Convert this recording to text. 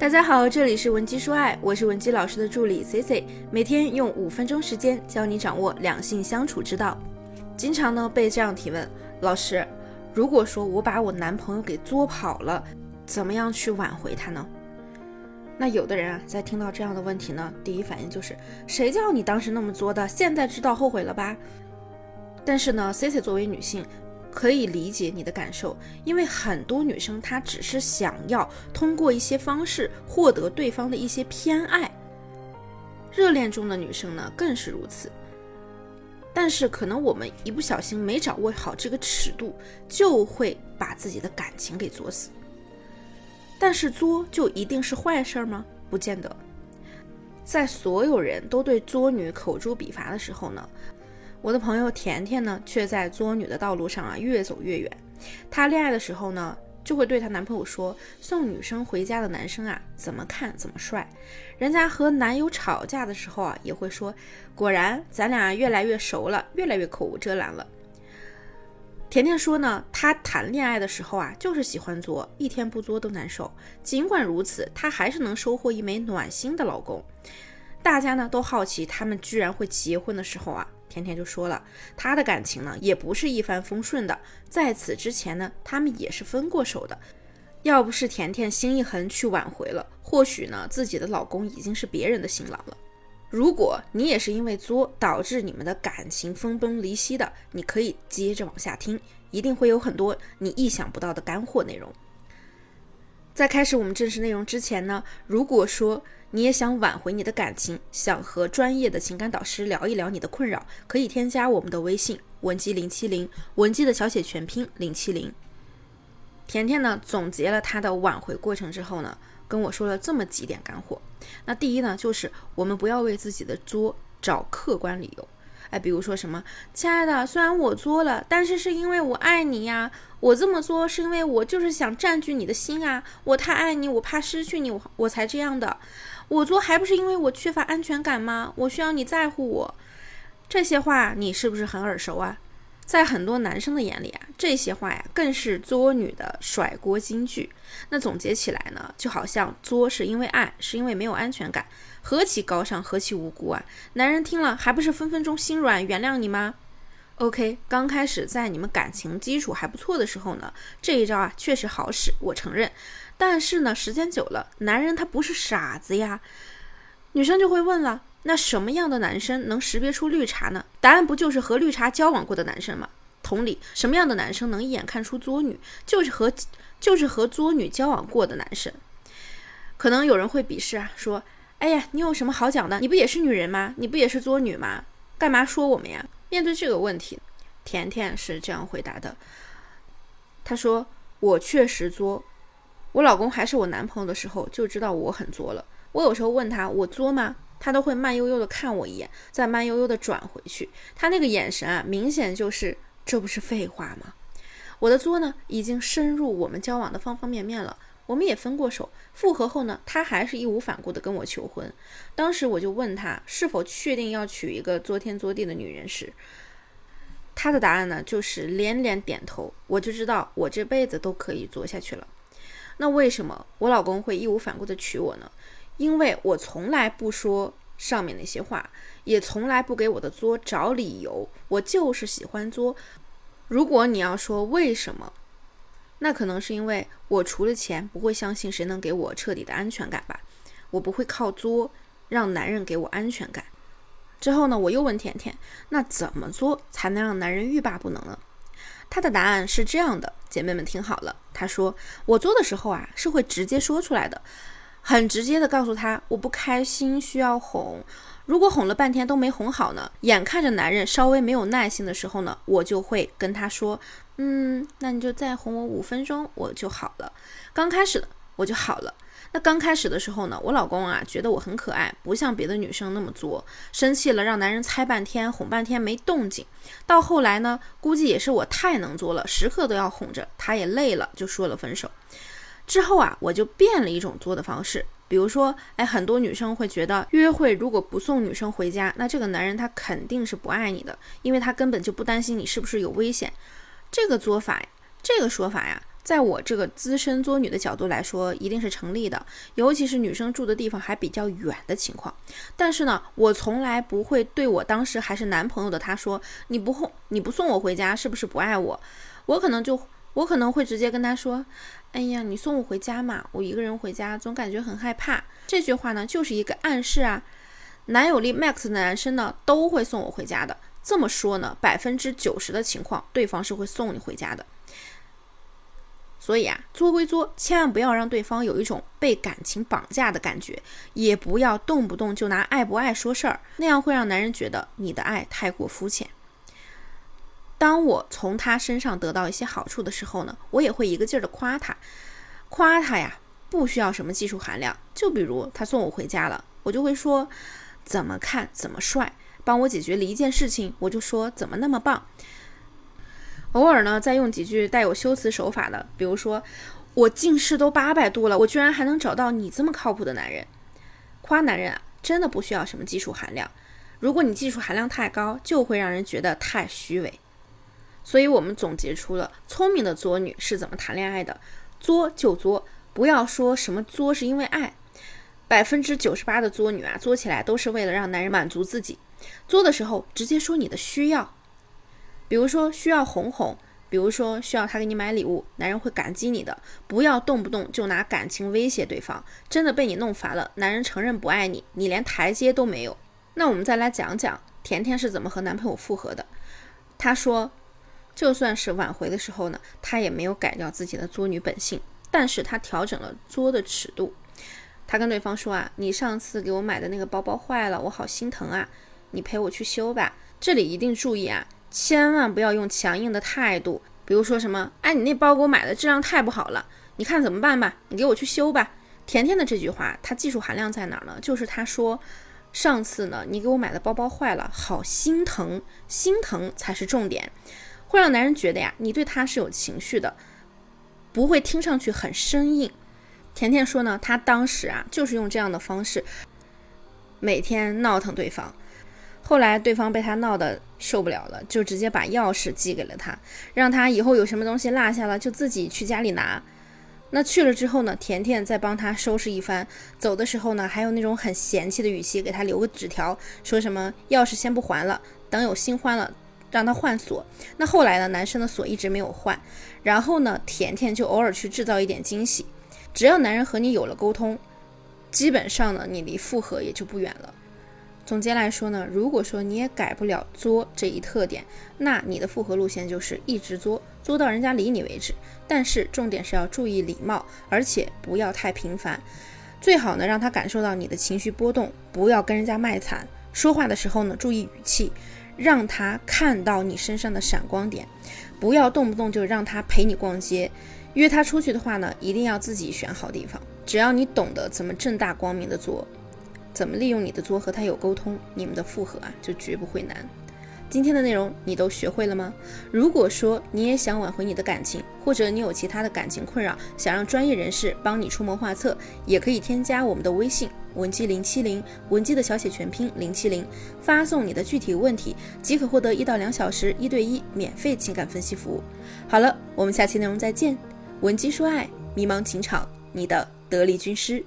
大家好，这里是文姬说爱，我是文姬老师的助理 C C，每天用五分钟时间教你掌握两性相处之道。经常呢被这样提问，老师，如果说我把我男朋友给作跑了，怎么样去挽回他呢？那有的人啊，在听到这样的问题呢，第一反应就是谁叫你当时那么作的，现在知道后悔了吧？但是呢，C C 作为女性。可以理解你的感受，因为很多女生她只是想要通过一些方式获得对方的一些偏爱，热恋中的女生呢更是如此。但是可能我们一不小心没掌握好这个尺度，就会把自己的感情给作死。但是作就一定是坏事吗？不见得。在所有人都对作女口诛笔伐的时候呢？我的朋友甜甜呢，却在作女的道路上啊越走越远。她恋爱的时候呢，就会对她男朋友说：“送女生回家的男生啊，怎么看怎么帅。”人家和男友吵架的时候啊，也会说：“果然，咱俩越来越熟了，越来越口无遮拦了。”甜甜说呢，她谈恋爱的时候啊，就是喜欢作，一天不作都难受。尽管如此，她还是能收获一枚暖心的老公。大家呢都好奇，他们居然会结婚的时候啊。甜甜就说了，他的感情呢也不是一帆风顺的，在此之前呢，他们也是分过手的。要不是甜甜心一横去挽回了，或许呢自己的老公已经是别人的新郎了。如果你也是因为作导致你们的感情分崩离析的，你可以接着往下听，一定会有很多你意想不到的干货内容。在开始我们正式内容之前呢，如果说你也想挽回你的感情，想和专业的情感导师聊一聊你的困扰，可以添加我们的微信文姬零七零，文姬的小写全拼零七零。甜甜呢总结了她的挽回过程之后呢，跟我说了这么几点干货。那第一呢，就是我们不要为自己的作找客观理由。哎，比如说什么，亲爱的，虽然我作了，但是是因为我爱你呀。我这么做是因为我就是想占据你的心啊。我太爱你，我怕失去你，我我才这样的。我作还不是因为我缺乏安全感吗？我需要你在乎我。这些话你是不是很耳熟啊？在很多男生的眼里啊，这些话呀更是作女的甩锅金句。那总结起来呢，就好像作是因为爱，是因为没有安全感，何其高尚，何其无辜啊！男人听了还不是分分钟心软，原谅你吗？OK，刚开始在你们感情基础还不错的时候呢，这一招啊确实好使，我承认。但是呢，时间久了，男人他不是傻子呀。女生就会问了。那什么样的男生能识别出绿茶呢？答案不就是和绿茶交往过的男生吗？同理，什么样的男生能一眼看出作女？就是和就是和作女交往过的男生。可能有人会鄙视啊，说：“哎呀，你有什么好讲的？你不也是女人吗？你不也是作女吗？干嘛说我们呀？”面对这个问题，甜甜是这样回答的：“她说我确实作，我老公还是我男朋友的时候就知道我很作了。我有时候问他，我作吗？”他都会慢悠悠的看我一眼，再慢悠悠的转回去。他那个眼神啊，明显就是这不是废话吗？我的作呢，已经深入我们交往的方方面面了。我们也分过手，复合后呢，他还是义无反顾的跟我求婚。当时我就问他是否确定要娶一个作天作地的女人时，他的答案呢就是连连点头。我就知道我这辈子都可以作下去了。那为什么我老公会义无反顾的娶我呢？因为我从来不说上面那些话，也从来不给我的作找理由，我就是喜欢作。如果你要说为什么，那可能是因为我除了钱，不会相信谁能给我彻底的安全感吧。我不会靠作让男人给我安全感。之后呢，我又问甜甜，那怎么做才能让男人欲罢不能呢？他的答案是这样的，姐妹们听好了，他说我作的时候啊，是会直接说出来的。很直接的告诉他，我不开心，需要哄。如果哄了半天都没哄好呢，眼看着男人稍微没有耐心的时候呢，我就会跟他说，嗯，那你就再哄我五分钟，我就好了。刚开始的我就好了。那刚开始的时候呢，我老公啊觉得我很可爱，不像别的女生那么作，生气了让男人猜半天，哄半天没动静。到后来呢，估计也是我太能作了，时刻都要哄着，他也累了，就说了分手。之后啊，我就变了一种作的方式，比如说，哎，很多女生会觉得约会如果不送女生回家，那这个男人他肯定是不爱你的，因为他根本就不担心你是不是有危险。这个做法，这个说法呀，在我这个资深作女的角度来说，一定是成立的，尤其是女生住的地方还比较远的情况。但是呢，我从来不会对我当时还是男朋友的他说：“你不送你不送我回家，是不是不爱我？”我可能就我可能会直接跟他说：“哎呀，你送我回家嘛，我一个人回家总感觉很害怕。”这句话呢，就是一个暗示啊。男友力 max 的男生呢，都会送我回家的。这么说呢，百分之九十的情况，对方是会送你回家的。所以啊，作归作，千万不要让对方有一种被感情绑架的感觉，也不要动不动就拿爱不爱说事儿，那样会让男人觉得你的爱太过肤浅。当我从他身上得到一些好处的时候呢，我也会一个劲儿的夸他，夸他呀，不需要什么技术含量，就比如他送我回家了，我就会说怎么看怎么帅，帮我解决了一件事情，我就说怎么那么棒。偶尔呢，再用几句带有修辞手法的，比如说，我近视都八百度了，我居然还能找到你这么靠谱的男人。夸男人啊，真的不需要什么技术含量。如果你技术含量太高，就会让人觉得太虚伪。所以我们总结出了聪明的作女是怎么谈恋爱的：作就作，不要说什么作是因为爱。百分之九十八的作女啊，作起来都是为了让男人满足自己。作的时候，直接说你的需要。比如说需要哄哄，比如说需要他给你买礼物，男人会感激你的。不要动不动就拿感情威胁对方，真的被你弄烦了，男人承认不爱你，你连台阶都没有。那我们再来讲讲甜甜是怎么和男朋友复合的。她说，就算是挽回的时候呢，她也没有改掉自己的作女本性，但是她调整了作的尺度。她跟对方说啊，你上次给我买的那个包包坏了，我好心疼啊，你陪我去修吧。这里一定注意啊。千万不要用强硬的态度，比如说什么，哎，你那包给我买的质量太不好了，你看怎么办吧？你给我去修吧。甜甜的这句话，它技术含量在哪儿呢？就是他说，上次呢，你给我买的包包坏了，好心疼，心疼才是重点，会让男人觉得呀，你对他是有情绪的，不会听上去很生硬。甜甜说呢，她当时啊，就是用这样的方式，每天闹腾对方。后来对方被她闹得受不了了，就直接把钥匙寄给了他，让他以后有什么东西落下了就自己去家里拿。那去了之后呢，甜甜再帮他收拾一番，走的时候呢，还有那种很嫌弃的语气给他留个纸条，说什么钥匙先不还了，等有新欢了让他换锁。那后来呢，男生的锁一直没有换，然后呢，甜甜就偶尔去制造一点惊喜。只要男人和你有了沟通，基本上呢，你离复合也就不远了。总结来说呢，如果说你也改不了作这一特点，那你的复合路线就是一直作，作到人家理你为止。但是重点是要注意礼貌，而且不要太频繁，最好呢让他感受到你的情绪波动，不要跟人家卖惨。说话的时候呢，注意语气，让他看到你身上的闪光点，不要动不动就让他陪你逛街，约他出去的话呢，一定要自己选好地方。只要你懂得怎么正大光明的做。怎么利用你的作和他有沟通，你们的复合啊就绝不会难。今天的内容你都学会了吗？如果说你也想挽回你的感情，或者你有其他的感情困扰，想让专业人士帮你出谋划策，也可以添加我们的微信文姬零七零，文姬的小写全拼零七零，发送你的具体问题，即可获得一到两小时一对一免费情感分析服务。好了，我们下期内容再见。文姬说爱，迷茫情场，你的得力军师。